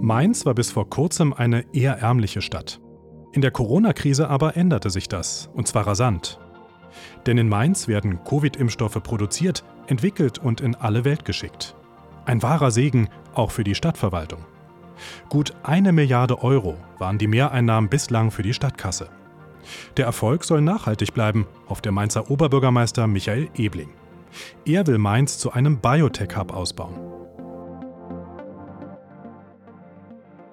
Mainz war bis vor kurzem eine eher ärmliche Stadt. In der Corona-Krise aber änderte sich das, und zwar rasant. Denn in Mainz werden Covid-Impfstoffe produziert, entwickelt und in alle Welt geschickt. Ein wahrer Segen auch für die Stadtverwaltung. Gut eine Milliarde Euro waren die Mehreinnahmen bislang für die Stadtkasse. Der Erfolg soll nachhaltig bleiben, hofft der Mainzer Oberbürgermeister Michael Ebling. Er will Mainz zu einem Biotech-Hub ausbauen.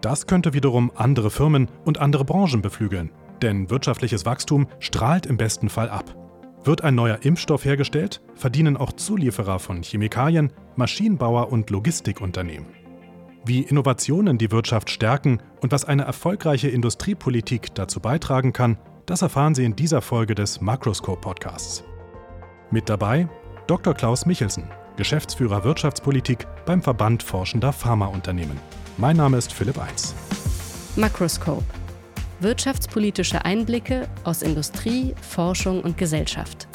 Das könnte wiederum andere Firmen und andere Branchen beflügeln, denn wirtschaftliches Wachstum strahlt im besten Fall ab. Wird ein neuer Impfstoff hergestellt, verdienen auch Zulieferer von Chemikalien, Maschinenbauer und Logistikunternehmen. Wie Innovationen die Wirtschaft stärken und was eine erfolgreiche Industriepolitik dazu beitragen kann, das erfahren Sie in dieser Folge des Makroscope Podcasts. Mit dabei Dr. Klaus Michelsen, Geschäftsführer Wirtschaftspolitik beim Verband Forschender Pharmaunternehmen. Mein Name ist Philipp Eins. Makroscope. Wirtschaftspolitische Einblicke aus Industrie, Forschung und Gesellschaft.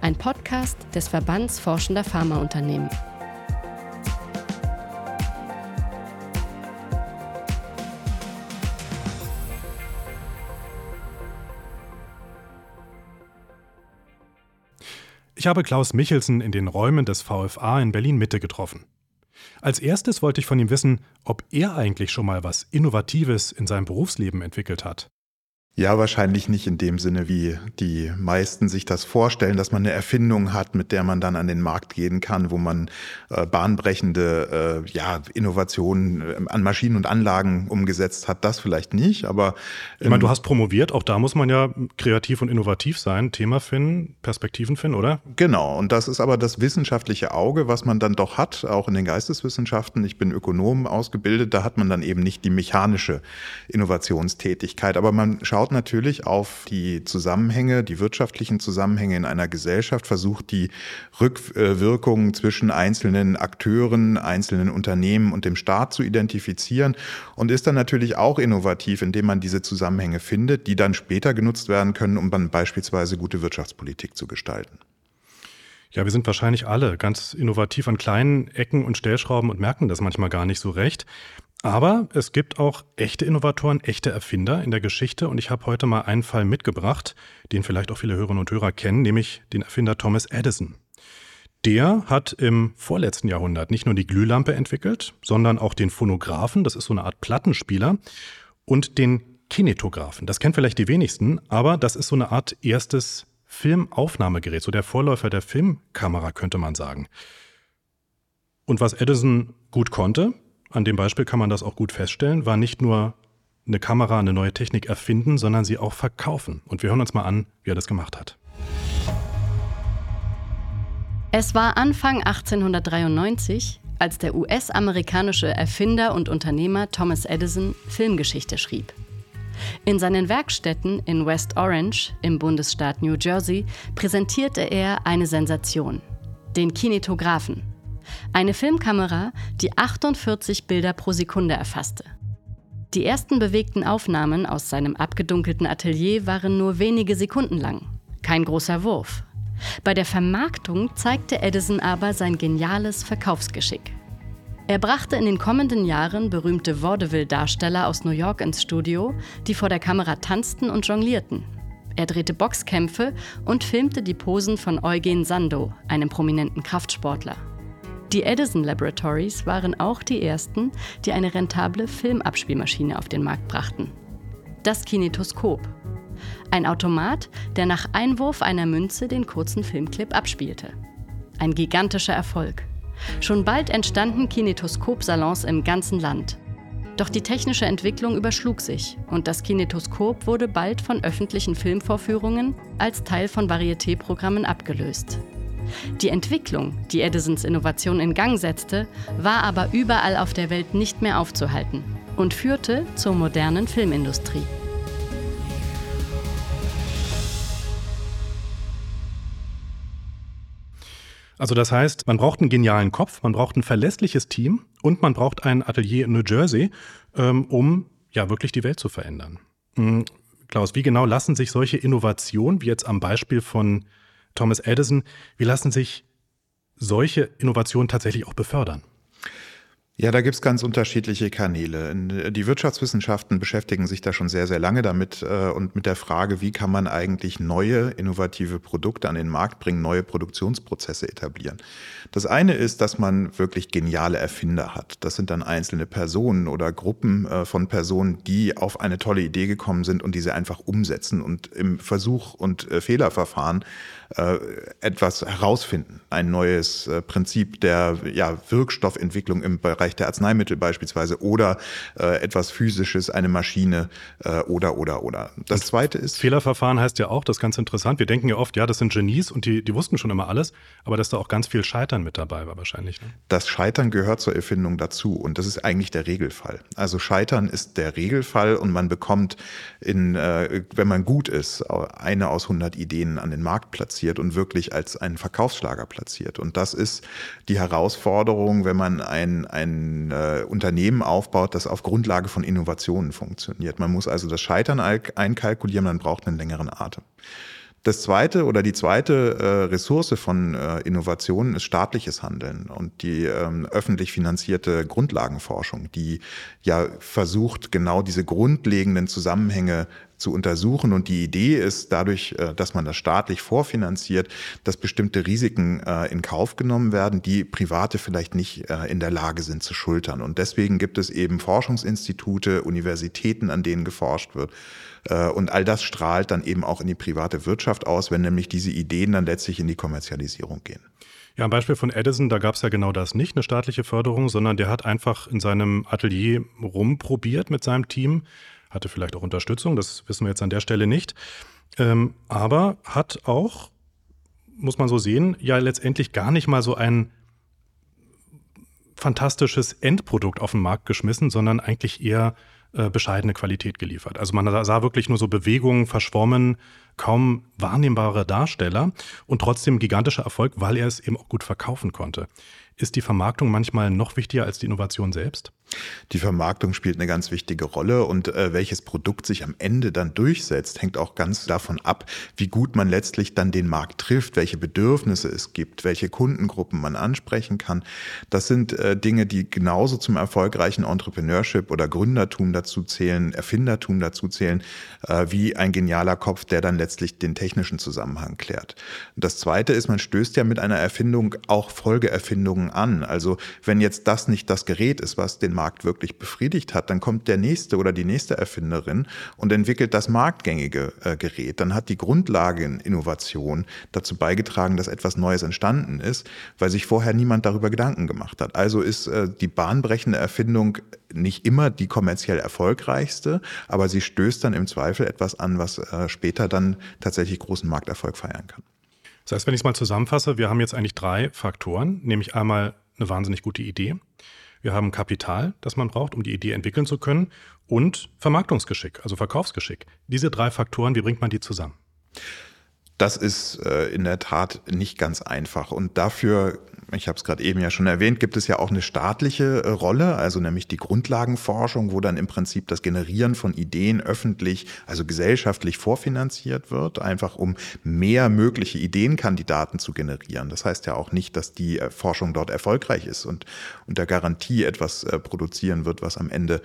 Ein Podcast des Verbands Forschender Pharmaunternehmen. Ich habe Klaus Michelsen in den Räumen des VFA in Berlin Mitte getroffen. Als erstes wollte ich von ihm wissen, ob er eigentlich schon mal was Innovatives in seinem Berufsleben entwickelt hat. Ja, wahrscheinlich nicht in dem Sinne, wie die meisten sich das vorstellen, dass man eine Erfindung hat, mit der man dann an den Markt gehen kann, wo man äh, bahnbrechende äh, ja, Innovationen äh, an Maschinen und Anlagen umgesetzt hat. Das vielleicht nicht, aber. Ähm, ich meine, du hast promoviert, auch da muss man ja kreativ und innovativ sein, Thema finden, Perspektiven finden, oder? Genau, und das ist aber das wissenschaftliche Auge, was man dann doch hat, auch in den Geisteswissenschaften. Ich bin Ökonom ausgebildet, da hat man dann eben nicht die mechanische Innovationstätigkeit, aber man schaut schaut natürlich auf die Zusammenhänge, die wirtschaftlichen Zusammenhänge in einer Gesellschaft, versucht die Rückwirkungen zwischen einzelnen Akteuren, einzelnen Unternehmen und dem Staat zu identifizieren und ist dann natürlich auch innovativ, indem man diese Zusammenhänge findet, die dann später genutzt werden können, um dann beispielsweise gute Wirtschaftspolitik zu gestalten. Ja, wir sind wahrscheinlich alle ganz innovativ an kleinen Ecken und Stellschrauben und merken das manchmal gar nicht so recht. Aber es gibt auch echte Innovatoren, echte Erfinder in der Geschichte und ich habe heute mal einen Fall mitgebracht, den vielleicht auch viele Hörerinnen und Hörer kennen, nämlich den Erfinder Thomas Edison. Der hat im vorletzten Jahrhundert nicht nur die Glühlampe entwickelt, sondern auch den Phonographen, das ist so eine Art Plattenspieler, und den Kinetographen. Das kennen vielleicht die wenigsten, aber das ist so eine Art erstes Filmaufnahmegerät, so der Vorläufer der Filmkamera, könnte man sagen. Und was Edison gut konnte, an dem Beispiel kann man das auch gut feststellen, war nicht nur eine Kamera, eine neue Technik erfinden, sondern sie auch verkaufen. Und wir hören uns mal an, wie er das gemacht hat. Es war Anfang 1893, als der US-amerikanische Erfinder und Unternehmer Thomas Edison Filmgeschichte schrieb. In seinen Werkstätten in West Orange im Bundesstaat New Jersey präsentierte er eine Sensation, den Kinetographen, eine Filmkamera, die 48 Bilder pro Sekunde erfasste. Die ersten bewegten Aufnahmen aus seinem abgedunkelten Atelier waren nur wenige Sekunden lang. Kein großer Wurf. Bei der Vermarktung zeigte Edison aber sein geniales Verkaufsgeschick. Er brachte in den kommenden Jahren berühmte Vaudeville-Darsteller aus New York ins Studio, die vor der Kamera tanzten und jonglierten. Er drehte Boxkämpfe und filmte die Posen von Eugen Sandow, einem prominenten Kraftsportler. Die Edison Laboratories waren auch die ersten, die eine rentable Filmabspielmaschine auf den Markt brachten. Das Kinetoskop. Ein Automat, der nach Einwurf einer Münze den kurzen Filmclip abspielte. Ein gigantischer Erfolg. Schon bald entstanden Kinetoskop-Salons im ganzen Land. Doch die technische Entwicklung überschlug sich und das Kinetoskop wurde bald von öffentlichen Filmvorführungen als Teil von Varieté-Programmen abgelöst. Die Entwicklung, die Edisons Innovation in Gang setzte, war aber überall auf der Welt nicht mehr aufzuhalten und führte zur modernen Filmindustrie. Also das heißt, man braucht einen genialen Kopf, man braucht ein verlässliches Team und man braucht ein Atelier in New Jersey, ähm, um ja wirklich die Welt zu verändern. Hm, Klaus, wie genau lassen sich solche Innovationen, wie jetzt am Beispiel von Thomas Edison. Wie lassen sich solche Innovationen tatsächlich auch befördern? Ja, da gibt's ganz unterschiedliche Kanäle. Die Wirtschaftswissenschaften beschäftigen sich da schon sehr, sehr lange damit äh, und mit der Frage, wie kann man eigentlich neue innovative Produkte an den Markt bringen, neue Produktionsprozesse etablieren. Das eine ist, dass man wirklich geniale Erfinder hat. Das sind dann einzelne Personen oder Gruppen äh, von Personen, die auf eine tolle Idee gekommen sind und diese einfach umsetzen und im Versuch und äh, Fehlerverfahren äh, etwas herausfinden. Ein neues äh, Prinzip der ja, Wirkstoffentwicklung im Bereich der Arzneimittel beispielsweise oder äh, etwas Physisches, eine Maschine äh, oder, oder, oder. Das und zweite ist. Fehlerverfahren heißt ja auch, das ist ganz interessant. Wir denken ja oft, ja, das sind Genies und die, die wussten schon immer alles, aber dass da auch ganz viel Scheitern mit dabei war wahrscheinlich. Ne? Das Scheitern gehört zur Erfindung dazu und das ist eigentlich der Regelfall. Also Scheitern ist der Regelfall und man bekommt in, äh, wenn man gut ist, eine aus 100 Ideen an den Markt platziert platziert und wirklich als einen Verkaufsschlager platziert. Und das ist die Herausforderung, wenn man ein, ein äh, Unternehmen aufbaut, das auf Grundlage von Innovationen funktioniert. Man muss also das Scheitern einkalkulieren, man braucht einen längeren Atem. Das zweite oder die zweite äh, Ressource von äh, Innovationen ist staatliches Handeln und die ähm, öffentlich finanzierte Grundlagenforschung, die ja versucht, genau diese grundlegenden Zusammenhänge zu untersuchen. Und die Idee ist dadurch, äh, dass man das staatlich vorfinanziert, dass bestimmte Risiken äh, in Kauf genommen werden, die Private vielleicht nicht äh, in der Lage sind zu schultern. Und deswegen gibt es eben Forschungsinstitute, Universitäten, an denen geforscht wird. Und all das strahlt dann eben auch in die private Wirtschaft aus, wenn nämlich diese Ideen dann letztlich in die Kommerzialisierung gehen. Ja, am Beispiel von Edison, da gab es ja genau das nicht, eine staatliche Förderung, sondern der hat einfach in seinem Atelier rumprobiert mit seinem Team, hatte vielleicht auch Unterstützung, das wissen wir jetzt an der Stelle nicht. Ähm, aber hat auch, muss man so sehen, ja letztendlich gar nicht mal so ein fantastisches Endprodukt auf den Markt geschmissen, sondern eigentlich eher äh, bescheidene Qualität geliefert. Also man sah wirklich nur so Bewegungen verschwommen, kaum wahrnehmbare Darsteller und trotzdem gigantischer Erfolg, weil er es eben auch gut verkaufen konnte. Ist die Vermarktung manchmal noch wichtiger als die Innovation selbst? Die Vermarktung spielt eine ganz wichtige Rolle und äh, welches Produkt sich am Ende dann durchsetzt, hängt auch ganz davon ab, wie gut man letztlich dann den Markt trifft, welche Bedürfnisse es gibt, welche Kundengruppen man ansprechen kann. Das sind äh, Dinge, die genauso zum erfolgreichen Entrepreneurship oder Gründertum dazu zählen, Erfindertum dazu zählen, äh, wie ein genialer Kopf, der dann letztlich den technischen Zusammenhang klärt. Das Zweite ist, man stößt ja mit einer Erfindung auch Folgeerfindungen an. Also wenn jetzt das nicht das Gerät ist, was den Markt wirklich befriedigt hat, dann kommt der nächste oder die nächste Erfinderin und entwickelt das marktgängige äh, Gerät. Dann hat die Grundlageninnovation dazu beigetragen, dass etwas Neues entstanden ist, weil sich vorher niemand darüber Gedanken gemacht hat. Also ist äh, die bahnbrechende Erfindung nicht immer die kommerziell erfolgreichste, aber sie stößt dann im Zweifel etwas an, was äh, später dann tatsächlich großen Markterfolg feiern kann. Das heißt, wenn ich es mal zusammenfasse, wir haben jetzt eigentlich drei Faktoren, nämlich einmal eine wahnsinnig gute Idee, wir haben Kapital, das man braucht, um die Idee entwickeln zu können und Vermarktungsgeschick, also Verkaufsgeschick. Diese drei Faktoren, wie bringt man die zusammen? Das ist äh, in der Tat nicht ganz einfach. Und dafür ich habe es gerade eben ja schon erwähnt, gibt es ja auch eine staatliche äh, Rolle, also nämlich die Grundlagenforschung, wo dann im Prinzip das Generieren von Ideen öffentlich, also gesellschaftlich vorfinanziert wird, einfach um mehr mögliche Ideenkandidaten zu generieren. Das heißt ja auch nicht, dass die äh, Forschung dort erfolgreich ist und unter Garantie etwas äh, produzieren wird, was am Ende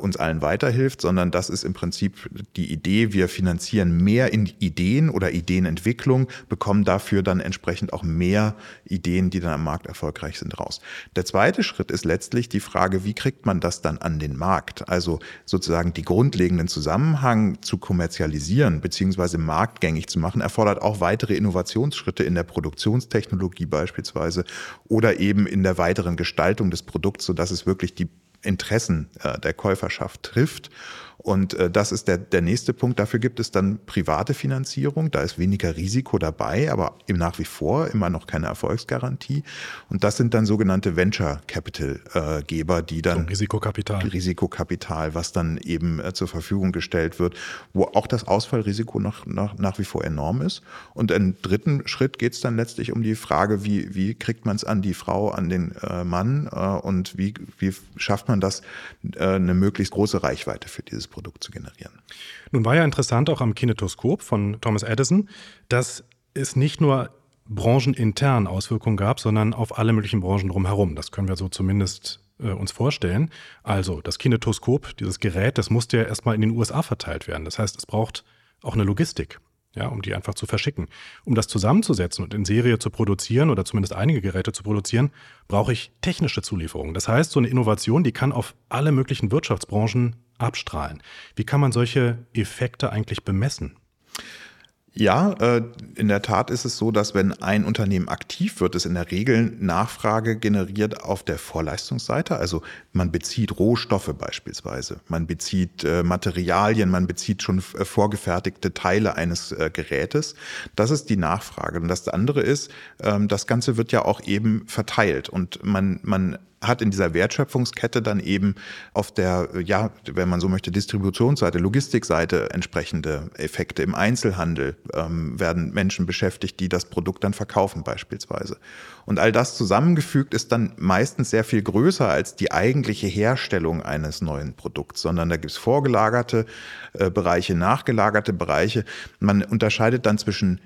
uns allen weiterhilft, sondern das ist im Prinzip die Idee, wir finanzieren mehr in Ideen oder Ideenentwicklung, bekommen dafür dann entsprechend auch mehr Ideen, die dann am Markt erfolgreich sind, raus. Der zweite Schritt ist letztlich die Frage, wie kriegt man das dann an den Markt? Also sozusagen die grundlegenden Zusammenhang zu kommerzialisieren bzw. marktgängig zu machen, erfordert auch weitere Innovationsschritte in der Produktionstechnologie beispielsweise oder eben in der weiteren Gestaltung des Produkts, sodass es wirklich die Interessen äh, der Käuferschaft trifft. Und äh, das ist der, der nächste Punkt. Dafür gibt es dann private Finanzierung. Da ist weniger Risiko dabei, aber eben nach wie vor immer noch keine Erfolgsgarantie. Und das sind dann sogenannte Venture Capital äh, Geber, die dann so, Risikokapital. Risikokapital, was dann eben äh, zur Verfügung gestellt wird, wo auch das Ausfallrisiko noch, nach, nach wie vor enorm ist. Und im dritten Schritt geht es dann letztlich um die Frage, wie, wie kriegt man es an die Frau, an den äh, Mann äh, und wie, wie schafft man das, äh, eine möglichst große Reichweite für dieses Produkt zu generieren. Nun war ja interessant auch am Kinetoskop von Thomas Edison, dass es nicht nur branchenintern Auswirkungen gab, sondern auf alle möglichen Branchen drumherum. Das können wir so zumindest äh, uns vorstellen. Also das Kinetoskop, dieses Gerät, das musste ja erstmal in den USA verteilt werden. Das heißt, es braucht auch eine Logistik, ja, um die einfach zu verschicken. Um das zusammenzusetzen und in Serie zu produzieren oder zumindest einige Geräte zu produzieren, brauche ich technische Zulieferungen. Das heißt, so eine Innovation, die kann auf alle möglichen Wirtschaftsbranchen abstrahlen. Wie kann man solche Effekte eigentlich bemessen? Ja, äh, in der Tat ist es so, dass wenn ein Unternehmen aktiv wird, es in der Regel Nachfrage generiert auf der Vorleistungsseite. Also man bezieht Rohstoffe beispielsweise, man bezieht äh, Materialien, man bezieht schon äh, vorgefertigte Teile eines Gerätes. Das ist die Nachfrage. Und das andere ist, ähm, das Ganze wird ja auch eben verteilt und man, man hat in dieser Wertschöpfungskette dann eben auf der, ja, wenn man so möchte, Distributionsseite, Logistikseite entsprechende Effekte. Im Einzelhandel ähm, werden Menschen beschäftigt, die das Produkt dann verkaufen beispielsweise. Und all das zusammengefügt ist dann meistens sehr viel größer als die eigentliche Herstellung eines neuen Produkts, sondern da gibt es vorgelagerte äh, Bereiche, nachgelagerte Bereiche. Man unterscheidet dann zwischen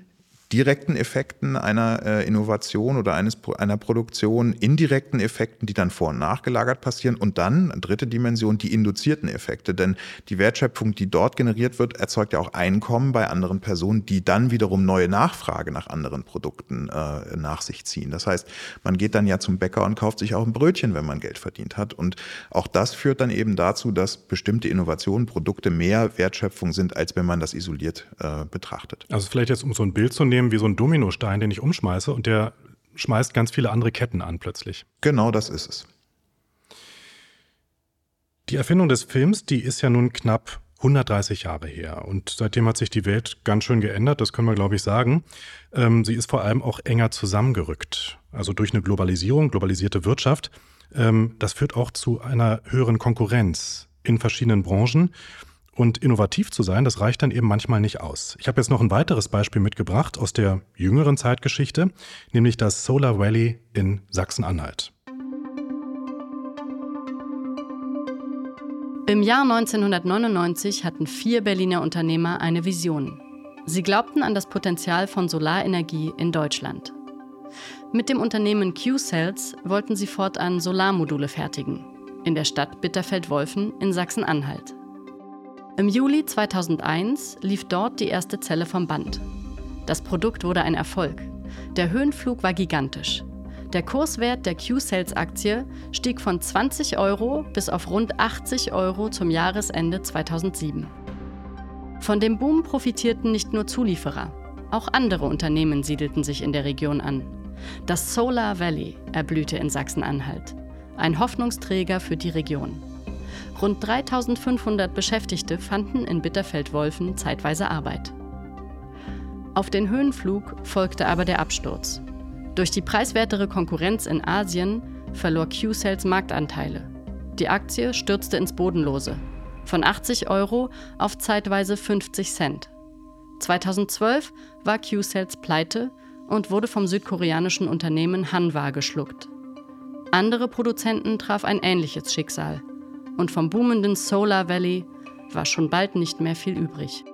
direkten Effekten einer äh, Innovation oder eines, einer Produktion, indirekten Effekten, die dann vor- und nachgelagert passieren und dann, dritte Dimension, die induzierten Effekte. Denn die Wertschöpfung, die dort generiert wird, erzeugt ja auch Einkommen bei anderen Personen, die dann wiederum neue Nachfrage nach anderen Produkten äh, nach sich ziehen. Das heißt, man geht dann ja zum Bäcker und kauft sich auch ein Brötchen, wenn man Geld verdient hat. Und auch das führt dann eben dazu, dass bestimmte Innovationen, Produkte mehr Wertschöpfung sind, als wenn man das isoliert äh, betrachtet. Also vielleicht jetzt, um so ein Bild zu nehmen, nehmen wie so ein Dominostein, den ich umschmeiße und der schmeißt ganz viele andere Ketten an plötzlich. Genau das ist es. Die Erfindung des Films, die ist ja nun knapp 130 Jahre her. Und seitdem hat sich die Welt ganz schön geändert, das können wir, glaube ich, sagen. Ähm, sie ist vor allem auch enger zusammengerückt. Also durch eine Globalisierung, globalisierte Wirtschaft. Ähm, das führt auch zu einer höheren Konkurrenz in verschiedenen Branchen. Und innovativ zu sein, das reicht dann eben manchmal nicht aus. Ich habe jetzt noch ein weiteres Beispiel mitgebracht aus der jüngeren Zeitgeschichte, nämlich das Solar Valley in Sachsen-Anhalt. Im Jahr 1999 hatten vier Berliner Unternehmer eine Vision. Sie glaubten an das Potenzial von Solarenergie in Deutschland. Mit dem Unternehmen Q-Cells wollten sie fortan Solarmodule fertigen. In der Stadt Bitterfeld-Wolfen in Sachsen-Anhalt. Im Juli 2001 lief dort die erste Zelle vom Band. Das Produkt wurde ein Erfolg. Der Höhenflug war gigantisch. Der Kurswert der Q-Sales-Aktie stieg von 20 Euro bis auf rund 80 Euro zum Jahresende 2007. Von dem Boom profitierten nicht nur Zulieferer, auch andere Unternehmen siedelten sich in der Region an. Das Solar Valley erblühte in Sachsen-Anhalt, ein Hoffnungsträger für die Region. Rund 3500 Beschäftigte fanden in Bitterfeld-Wolfen zeitweise Arbeit. Auf den Höhenflug folgte aber der Absturz. Durch die preiswertere Konkurrenz in Asien verlor Q-Cells Marktanteile. Die Aktie stürzte ins Bodenlose. Von 80 Euro auf zeitweise 50 Cent. 2012 war Q-Cells pleite und wurde vom südkoreanischen Unternehmen Hanwha geschluckt. Andere Produzenten traf ein ähnliches Schicksal und vom boomenden Solar Valley war schon bald nicht mehr viel übrig.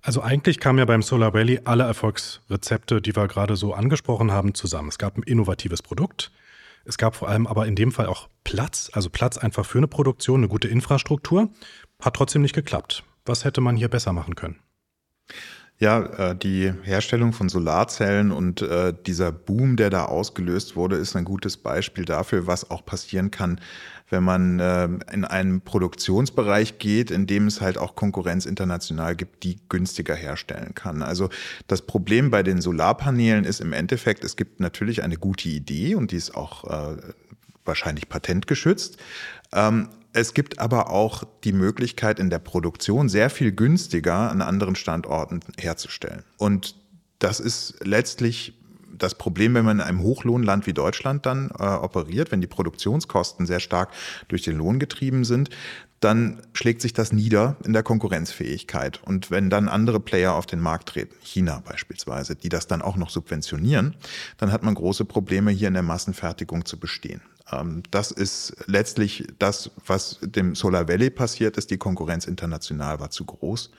Also eigentlich kamen ja beim Solar Valley alle Erfolgsrezepte, die wir gerade so angesprochen haben, zusammen. Es gab ein innovatives Produkt, es gab vor allem aber in dem Fall auch Platz, also Platz einfach für eine Produktion, eine gute Infrastruktur. Hat trotzdem nicht geklappt. Was hätte man hier besser machen können? Ja, äh, die Herstellung von Solarzellen und äh, dieser Boom, der da ausgelöst wurde, ist ein gutes Beispiel dafür, was auch passieren kann, wenn man äh, in einen Produktionsbereich geht, in dem es halt auch Konkurrenz international gibt, die günstiger herstellen kann. Also das Problem bei den Solarpanelen ist im Endeffekt, es gibt natürlich eine gute Idee und die ist auch wahrscheinlich patentgeschützt. Ähm, es gibt aber auch die Möglichkeit, in der Produktion sehr viel günstiger an anderen Standorten herzustellen. Und das ist letztlich das Problem, wenn man in einem Hochlohnland wie Deutschland dann äh, operiert, wenn die Produktionskosten sehr stark durch den Lohn getrieben sind, dann schlägt sich das nieder in der Konkurrenzfähigkeit. Und wenn dann andere Player auf den Markt treten, China beispielsweise, die das dann auch noch subventionieren, dann hat man große Probleme hier in der Massenfertigung zu bestehen. Ähm, das ist letztlich das, was dem Solar Valley passiert ist. Die Konkurrenz international war zu groß.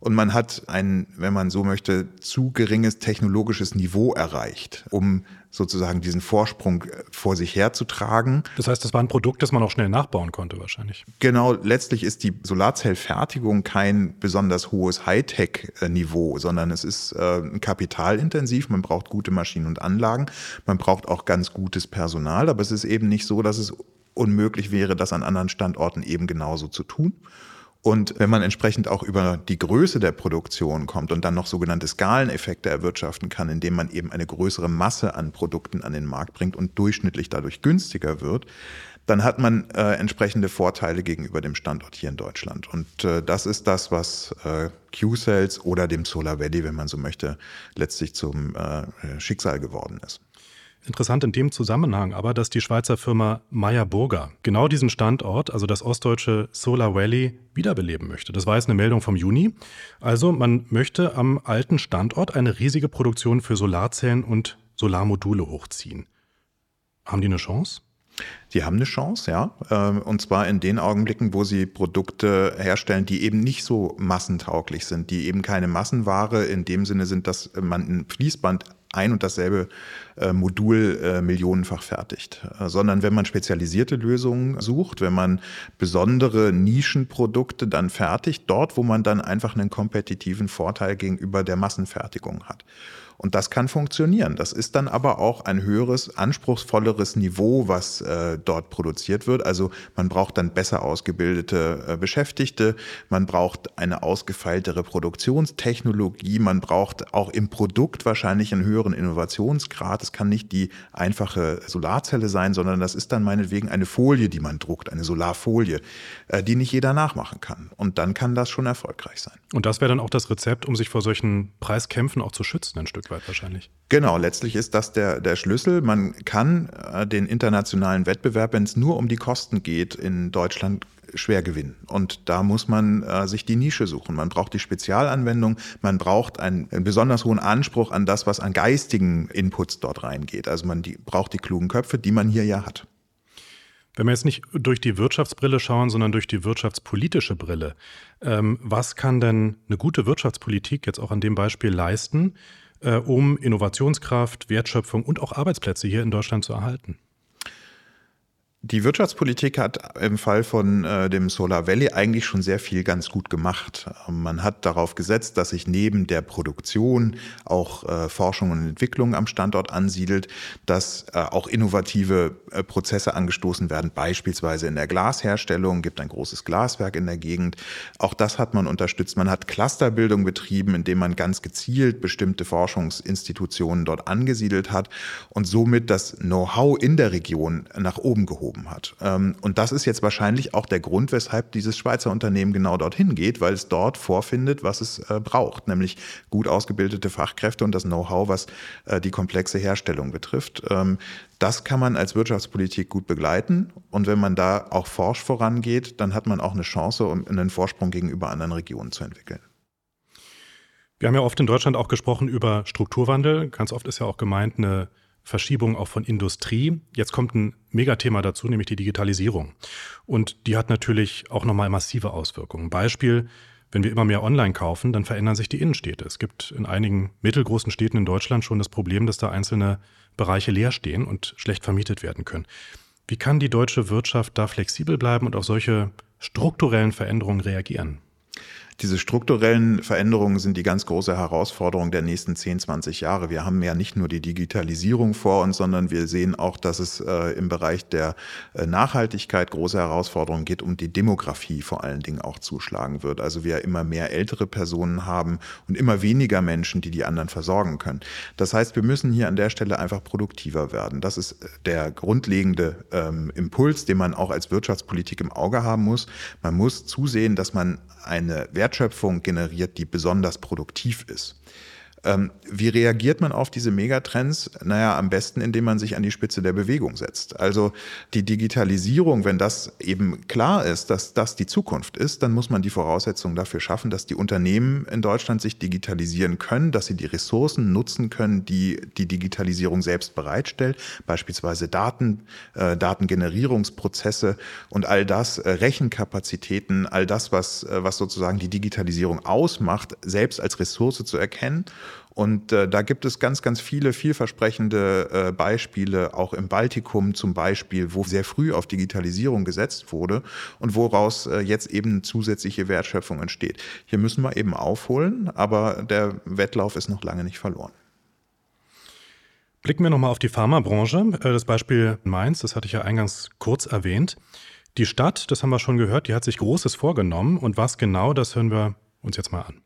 und man hat ein, wenn man so möchte, zu geringes technologisches Niveau erreicht, um sozusagen diesen Vorsprung äh, vor sich herzutragen. Das heißt, das war ein Produkt, das man auch schnell nachbauen konnte wahrscheinlich. Genau, letztlich ist die Solarzellfertigung kein besonders hohes Hightech-Niveau, sondern es ist äh, kapitalintensiv, man braucht gute Maschinen und Anlagen, man braucht auch ganz gutes Personal, aber es ist eben nicht so, dass es unmöglich wäre, das an anderen Standorten eben genauso zu tun. Und wenn man entsprechend auch über die Größe der Produktion kommt und dann noch sogenannte Skaleneffekte erwirtschaften kann, indem man eben eine größere Masse an Produkten an den Markt bringt und durchschnittlich dadurch günstiger wird, dann hat man äh, entsprechende Vorteile gegenüber dem Standort hier in Deutschland. Und äh, das ist das, was äh, Q-Cells oder dem Solar Valley, wenn man so möchte, letztlich zum äh, Schicksal geworden ist. Interessant in dem Zusammenhang aber, dass die Schweizer Firma Meyer Burger genau diesen Standort, also das ostdeutsche Solar Valley, wiederbeleben möchte. Das war jetzt eine Meldung vom Juni. Also man möchte am alten Standort eine riesige Produktion für Solarzellen und Solarmodule hochziehen. Haben die eine Chance? Die haben eine Chance, ja. Ähm, und zwar in den Augenblicken, wo sie Produkte herstellen, die eben nicht so massentauglich sind, die eben keine Massenware in dem Sinne sind, dass man ein Fließband ein und dasselbe äh, Modul äh, millionenfach fertigt, äh, sondern wenn man spezialisierte Lösungen sucht, wenn man besondere Nischenprodukte dann fertigt, dort, wo man dann einfach einen kompetitiven Vorteil gegenüber der Massenfertigung hat. Und das kann funktionieren. Das ist dann aber auch ein höheres, anspruchsvolleres Niveau, was äh, dort produziert wird. Also man braucht dann besser ausgebildete äh, Beschäftigte, man braucht eine ausgefeiltere Produktionstechnologie, man braucht auch im Produkt wahrscheinlich einen höheren Innovationsgrad. Es kann nicht die einfache Solarzelle sein, sondern das ist dann meinetwegen eine Folie, die man druckt, eine Solarfolie, äh, die nicht jeder nachmachen kann. Und dann kann das schon erfolgreich sein. Und das wäre dann auch das Rezept, um sich vor solchen Preiskämpfen auch zu schützen, ein Stück weit wahrscheinlich. Genau, letztlich ist das der, der Schlüssel. Man kann äh, den internationalen Wettbewerb, wenn es nur um die Kosten geht, in Deutschland schwer gewinnen. Und da muss man äh, sich die Nische suchen. Man braucht die Spezialanwendung, man braucht einen, einen, besonders hohen Anspruch an das, was an geistigen Inputs dort reingeht. Also man die, braucht die klugen Köpfe, die man hier ja hat. Wenn wir jetzt nicht durch die Wirtschaftsbrille schauen, sondern durch die wirtschaftspolitische Brille, ähm, was kann denn eine gute Wirtschaftspolitik jetzt auch an dem Beispiel leisten, um Innovationskraft, Wertschöpfung und auch Arbeitsplätze hier in Deutschland zu erhalten? Die Wirtschaftspolitik hat im Fall von äh, dem Solar Valley eigentlich schon sehr viel ganz gut gemacht. Ähm, man hat darauf gesetzt, dass sich neben der Produktion auch äh, Forschung und Entwicklung am Standort ansiedelt, dass äh, auch innovative äh, Prozesse angestoßen werden, beispielsweise in der Glasherstellung, gibt ein großes Glaswerk in der Gegend. Auch das hat man unterstützt. Man hat Clusterbildung betrieben, indem man ganz gezielt bestimmte Forschungsinstitutionen dort angesiedelt hat und somit das Know-how in der Region nach oben gehoben aufgehoben hat. Ähm, und das ist jetzt wahrscheinlich auch der Grund, weshalb dieses Schweizer Unternehmen genau dorthin geht, weil es dort vorfindet, was es äh, braucht, nämlich gut ausgebildete Fachkräfte und das Know-how, was äh, die komplexe Herstellung betrifft. Ähm, das kann man als Wirtschaftspolitik gut begleiten. Und wenn man da auch forsch vorangeht, dann hat man auch eine Chance, um einen Vorsprung gegenüber anderen Regionen zu entwickeln. Wir haben ja oft in Deutschland auch gesprochen über Strukturwandel. Ganz oft ist ja auch gemeint eine Verschiebung auch von Industrie. Jetzt kommt ein Megathema dazu, nämlich die Digitalisierung. Und die hat natürlich auch nochmal massive Auswirkungen. Beispiel, wenn wir immer mehr online kaufen, dann verändern sich die Innenstädte. Es gibt in einigen mittelgroßen Städten in Deutschland schon das Problem, dass da einzelne Bereiche leer stehen und schlecht vermietet werden können. Wie kann die deutsche Wirtschaft da flexibel bleiben und auf solche strukturellen Veränderungen reagieren? Diese strukturellen Veränderungen sind die ganz große Herausforderung der nächsten 10, 20 Jahre. Wir haben ja nicht nur die Digitalisierung vor uns, sondern wir sehen auch, dass es äh, im Bereich der äh, Nachhaltigkeit große Herausforderungen geht, um die Demografie vor allen Dingen auch zuschlagen wird. Also wir immer mehr ältere Personen haben und immer weniger Menschen, die die anderen versorgen können. Das heißt, wir müssen hier an der Stelle einfach produktiver werden. Das ist der grundlegende ähm, Impuls, den man auch als Wirtschaftspolitik im Auge haben muss. Man muss zusehen, dass man eine Wertschöpfung generiert, die besonders produktiv ist. Ähm, wie reagiert man auf diese Megatrends? Naja, am besten, indem man sich an die Spitze der Bewegung setzt. Also die Digitalisierung, wenn das eben klar ist, dass das die Zukunft ist, dann muss man die Voraussetzungen dafür schaffen, dass die Unternehmen in Deutschland sich digitalisieren können, dass sie die Ressourcen nutzen können, die die Digitalisierung selbst bereitstellt, beispielsweise Daten, äh, Datengenerierungsprozesse und all das, äh, Rechenkapazitäten, all das, was, äh, was sozusagen die Digitalisierung ausmacht, selbst als Ressource zu erkennen und äh, da gibt es ganz, ganz viele vielversprechende äh, Beispiele, auch im Baltikum zum Beispiel, wo sehr früh auf Digitalisierung gesetzt wurde und woraus äh, jetzt eben zusätzliche Wertschöpfung entsteht. Hier müssen wir eben aufholen, aber der Wettlauf ist noch lange nicht verloren. Blicken wir nochmal auf die Pharmabranche. Äh, das Beispiel Mainz, das hatte ich ja eingangs kurz erwähnt. Die Stadt, das haben wir schon gehört, die hat sich Großes vorgenommen. Und was genau, das hören wir uns jetzt mal an.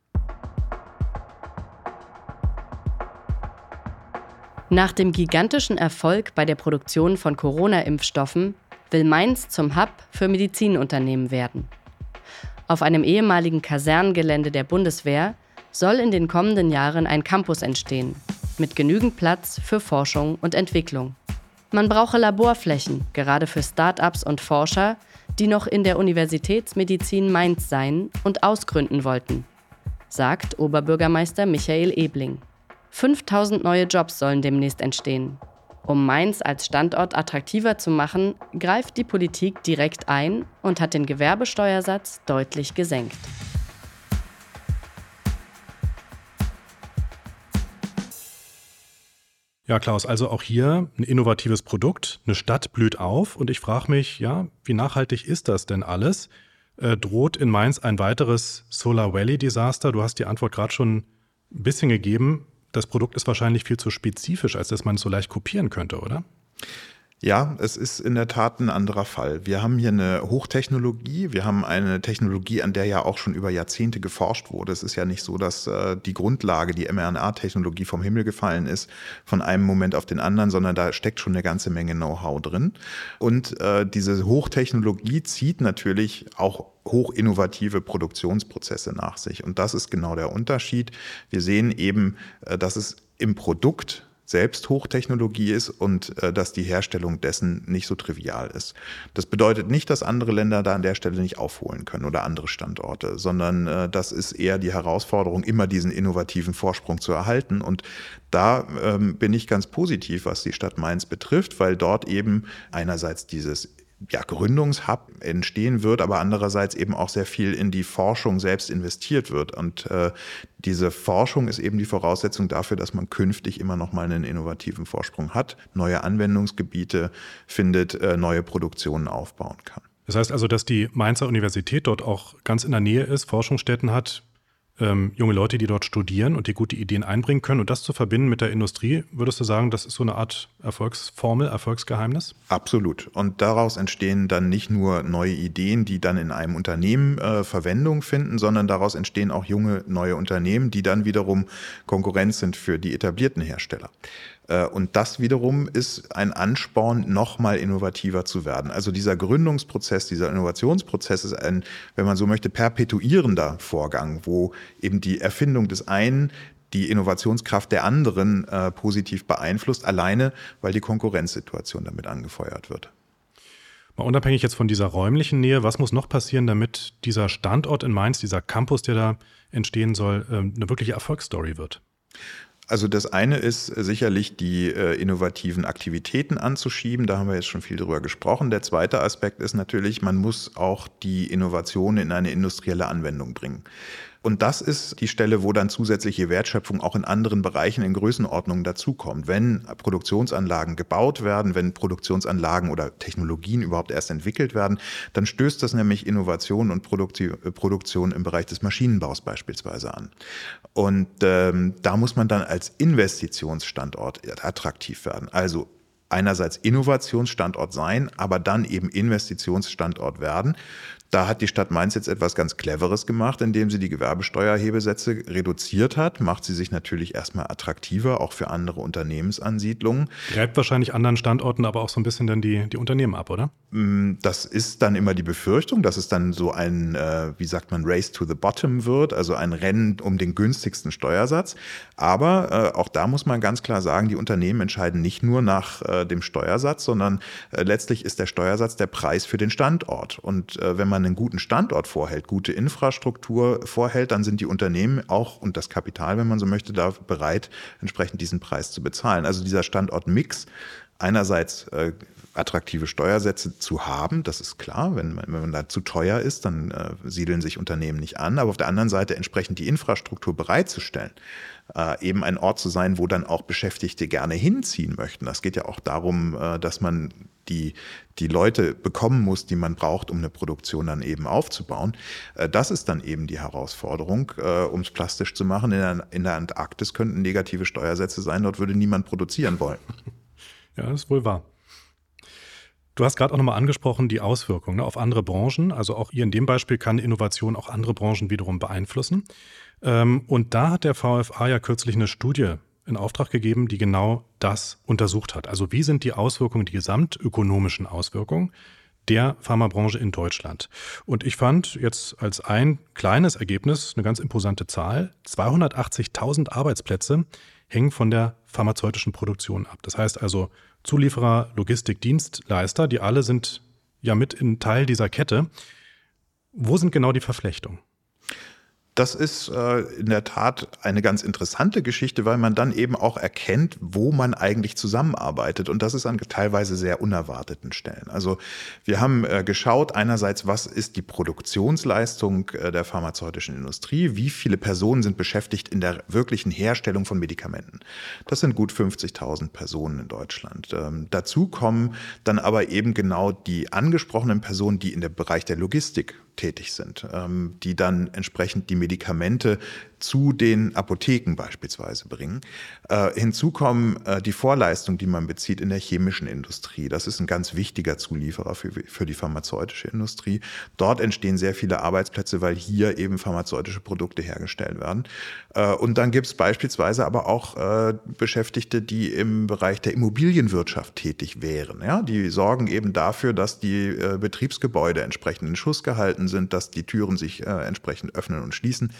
Nach dem gigantischen Erfolg bei der Produktion von Corona-Impfstoffen will Mainz zum Hub für Medizinunternehmen werden. Auf einem ehemaligen Kasernengelände der Bundeswehr soll in den kommenden Jahren ein Campus entstehen, mit genügend Platz für Forschung und Entwicklung. Man brauche Laborflächen, gerade für Start-ups und Forscher, die noch in der Universitätsmedizin Mainz seien und ausgründen wollten, sagt Oberbürgermeister Michael Ebling. 5000 neue Jobs sollen demnächst entstehen. Um Mainz als Standort attraktiver zu machen, greift die Politik direkt ein und hat den Gewerbesteuersatz deutlich gesenkt. Ja, Klaus, also auch hier ein innovatives Produkt, eine Stadt blüht auf und ich frage mich, ja, wie nachhaltig ist das denn alles? Äh, droht in Mainz ein weiteres Solar Valley-Desaster? Du hast die Antwort gerade schon ein bisschen gegeben das Produkt ist wahrscheinlich viel zu spezifisch, als dass man es so leicht kopieren könnte, oder? Ja, es ist in der Tat ein anderer Fall. Wir haben hier eine Hochtechnologie. Wir haben eine Technologie, an der ja auch schon über Jahrzehnte geforscht wurde. Es ist ja nicht so, dass äh, die Grundlage, die mRNA-Technologie vom Himmel gefallen ist, von einem Moment auf den anderen, sondern da steckt schon eine ganze Menge Know-how drin. Und äh, diese Hochtechnologie zieht natürlich auch hochinnovative Produktionsprozesse nach sich. Und das ist genau der Unterschied. Wir sehen eben, äh, dass es im Produkt selbst Hochtechnologie ist und äh, dass die Herstellung dessen nicht so trivial ist. Das bedeutet nicht, dass andere Länder da an der Stelle nicht aufholen können oder andere Standorte, sondern äh, das ist eher die Herausforderung, immer diesen innovativen Vorsprung zu erhalten. Und da ähm, bin ich ganz positiv, was die Stadt Mainz betrifft, weil dort eben einerseits dieses ja, Gründungshub entstehen wird, aber andererseits eben auch sehr viel in die Forschung selbst investiert wird. Und äh, diese Forschung ist eben die Voraussetzung dafür, dass man künftig immer noch mal einen innovativen Vorsprung hat, neue Anwendungsgebiete findet, äh, neue Produktionen aufbauen kann. Das heißt also, dass die Mainzer Universität dort auch ganz in der Nähe ist, Forschungsstätten hat, ähm, junge Leute, die dort studieren und die gute Ideen einbringen können. Und das zu verbinden mit der Industrie, würdest du sagen, das ist so eine Art Erfolgsformel, Erfolgsgeheimnis? Absolut. Und daraus entstehen dann nicht nur neue Ideen, die dann in einem Unternehmen äh, Verwendung finden, sondern daraus entstehen auch junge neue Unternehmen, die dann wiederum Konkurrenz sind für die etablierten Hersteller. Äh, und das wiederum ist ein Ansporn, nochmal innovativer zu werden. Also dieser Gründungsprozess, dieser Innovationsprozess ist ein, wenn man so möchte, perpetuierender Vorgang, wo eben die Erfindung des einen die Innovationskraft der anderen äh, positiv beeinflusst, alleine weil die Konkurrenzsituation damit angefeuert wird. Mal unabhängig jetzt von dieser räumlichen Nähe, was muss noch passieren, damit dieser Standort in Mainz, dieser Campus, der da entstehen soll, äh, eine wirkliche Erfolgsstory wird? Also das eine ist sicherlich die äh, innovativen Aktivitäten anzuschieben. Da haben wir jetzt schon viel drüber gesprochen. Der zweite Aspekt ist natürlich, man muss auch die Innovation in eine industrielle Anwendung bringen. Und das ist die Stelle, wo dann zusätzliche Wertschöpfung auch in anderen Bereichen in Größenordnungen dazukommt. Wenn Produktionsanlagen gebaut werden, wenn Produktionsanlagen oder Technologien überhaupt erst entwickelt werden, dann stößt das nämlich Innovation und Produktion im Bereich des Maschinenbaus beispielsweise an. Und ähm, da muss man dann als Investitionsstandort attraktiv werden. Also einerseits Innovationsstandort sein, aber dann eben Investitionsstandort werden. Da hat die Stadt Mainz jetzt etwas ganz Cleveres gemacht, indem sie die Gewerbesteuerhebesätze reduziert hat. Macht sie sich natürlich erstmal attraktiver, auch für andere Unternehmensansiedlungen. Greift wahrscheinlich anderen Standorten aber auch so ein bisschen dann die, die Unternehmen ab, oder? Mm, das ist dann immer die Befürchtung, dass es dann so ein, äh, wie sagt man, Race to the Bottom wird, also ein Rennen um den günstigsten Steuersatz. Aber äh, auch da muss man ganz klar sagen, die Unternehmen entscheiden nicht nur nach äh, dem Steuersatz, sondern letztlich ist der Steuersatz der Preis für den Standort. Und wenn man man einen guten Standort vorhält, gute Infrastruktur vorhält, dann sind die Unternehmen auch und das Kapital, wenn man so möchte, da bereit, entsprechend diesen Preis zu bezahlen. Also dieser Standortmix einerseits äh, attraktive Steuersätze zu haben, das ist klar. Wenn man, wenn man da zu teuer ist, dann äh, siedeln sich Unternehmen nicht an. Aber auf der anderen Seite entsprechend die Infrastruktur bereitzustellen, äh, eben ein Ort zu sein, wo dann auch Beschäftigte gerne hinziehen möchten. Das geht ja auch darum, äh, dass man die, die Leute bekommen muss, die man braucht, um eine Produktion dann eben aufzubauen. Äh, das ist dann eben die Herausforderung, äh, um es plastisch zu machen. In der, in der Antarktis könnten negative Steuersätze sein, dort würde niemand produzieren wollen. Ja, das ist wohl wahr. Du hast gerade auch nochmal angesprochen, die Auswirkungen ne, auf andere Branchen. Also auch hier in dem Beispiel kann Innovation auch andere Branchen wiederum beeinflussen. Ähm, und da hat der VFA ja kürzlich eine Studie in Auftrag gegeben, die genau das untersucht hat. Also wie sind die Auswirkungen, die gesamtökonomischen Auswirkungen der Pharmabranche in Deutschland. Und ich fand jetzt als ein kleines Ergebnis eine ganz imposante Zahl. 280.000 Arbeitsplätze hängen von der pharmazeutischen Produktion ab. Das heißt also Zulieferer, Logistik, Dienstleister, die alle sind ja mit in Teil dieser Kette. Wo sind genau die Verflechtungen? Das ist äh, in der Tat eine ganz interessante Geschichte, weil man dann eben auch erkennt, wo man eigentlich zusammenarbeitet. Und das ist an teilweise sehr unerwarteten Stellen. Also wir haben äh, geschaut, einerseits, was ist die Produktionsleistung äh, der pharmazeutischen Industrie? Wie viele Personen sind beschäftigt in der wirklichen Herstellung von Medikamenten? Das sind gut 50.000 Personen in Deutschland. Ähm, dazu kommen dann aber eben genau die angesprochenen Personen, die in der Bereich der Logistik tätig sind, ähm, die dann entsprechend die Medikamente zu den Apotheken beispielsweise bringen. Äh, hinzu kommen äh, die Vorleistung, die man bezieht in der chemischen Industrie. Das ist ein ganz wichtiger Zulieferer für, für die pharmazeutische Industrie. Dort entstehen sehr viele Arbeitsplätze, weil hier eben pharmazeutische Produkte hergestellt werden. Äh, und dann gibt es beispielsweise aber auch äh, Beschäftigte, die im Bereich der Immobilienwirtschaft tätig wären. Ja? Die sorgen eben dafür, dass die äh, Betriebsgebäude entsprechend in Schuss gehalten sind, dass die Türen sich äh, entsprechend öffnen und schließen.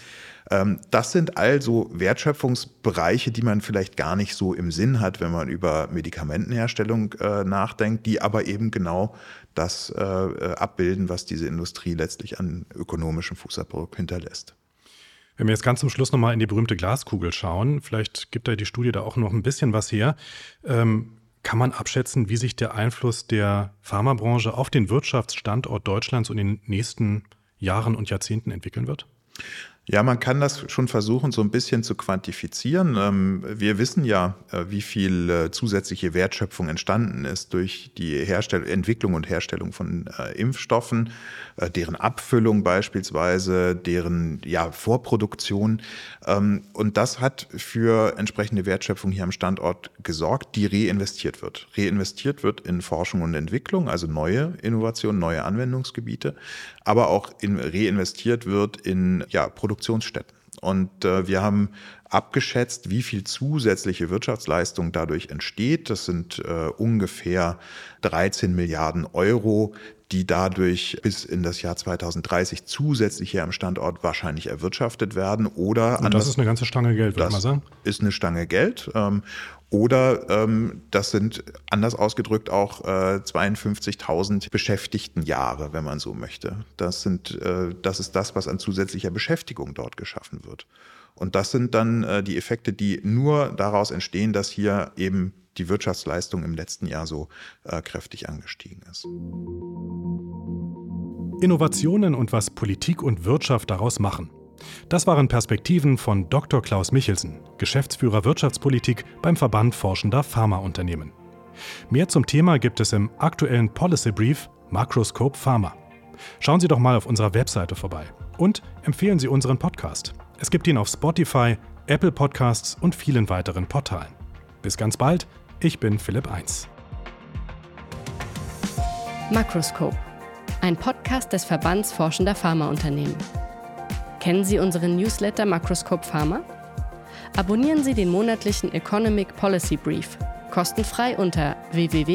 Ähm, das sind also Wertschöpfungsbereiche, die man vielleicht gar nicht so im Sinn hat, wenn man über Medikamentenherstellung äh, nachdenkt, die aber eben genau das äh, abbilden, was diese Industrie letztlich an ökonomischem Fußabdruck hinterlässt. Wenn wir jetzt ganz zum Schluss nochmal in die berühmte Glaskugel schauen, vielleicht gibt da die Studie da auch noch ein bisschen was her. Ähm, kann man abschätzen, wie sich der Einfluss der Pharmabranche auf den Wirtschaftsstandort Deutschlands in den nächsten Jahren und Jahrzehnten entwickeln wird? Ja, man kann das schon versuchen, so ein bisschen zu quantifizieren. Ähm, wir wissen ja, äh, wie viel äh, zusätzliche Wertschöpfung entstanden ist durch die Herstell Entwicklung und Herstellung von äh, Impfstoffen, deren Abfüllung beispielsweise, deren ja, Vorproduktion. Ähm, und das hat für entsprechende Wertschöpfung hier am Standort gesorgt, die reinvestiert wird. Reinvestiert wird in Forschung und Entwicklung, also neue Innovationen, neue Anwendungsgebiete, aber auch in, reinvestiert wird in ja, Produktionsstätten. Und äh, wir haben abgeschätzt, wie viel zusätzliche Wirtschaftsleistung dadurch entsteht. Das sind äh, ungefähr 13 Milliarden Euro, die dadurch bis in das Jahr 2030 zusätzlich hier am Standort wahrscheinlich erwirtschaftet werden. Oder Und das ist eine ganze Stange Geld, würde man sagen. Ist eine Stange Geld. Ähm, oder ähm, das sind anders ausgedrückt auch äh, 52.000 Beschäftigten Jahre, wenn man so möchte. Das, sind, äh, das ist das, was an zusätzlicher Beschäftigung dort geschaffen wird. Und das sind dann äh, die Effekte, die nur daraus entstehen, dass hier eben die Wirtschaftsleistung im letzten Jahr so äh, kräftig angestiegen ist. Innovationen und was Politik und Wirtschaft daraus machen. Das waren Perspektiven von Dr. Klaus Michelsen, Geschäftsführer Wirtschaftspolitik beim Verband Forschender Pharmaunternehmen. Mehr zum Thema gibt es im aktuellen Policy Brief Macroscope Pharma. Schauen Sie doch mal auf unserer Webseite vorbei und empfehlen Sie unseren Podcast. Es gibt ihn auf Spotify, Apple Podcasts und vielen weiteren Portalen. Bis ganz bald, ich bin Philipp Eins. Makroscope, ein Podcast des Verbands Forschender Pharmaunternehmen. Kennen Sie unseren Newsletter Makroscope Pharma? Abonnieren Sie den monatlichen Economic Policy Brief kostenfrei unter www.vfa.de.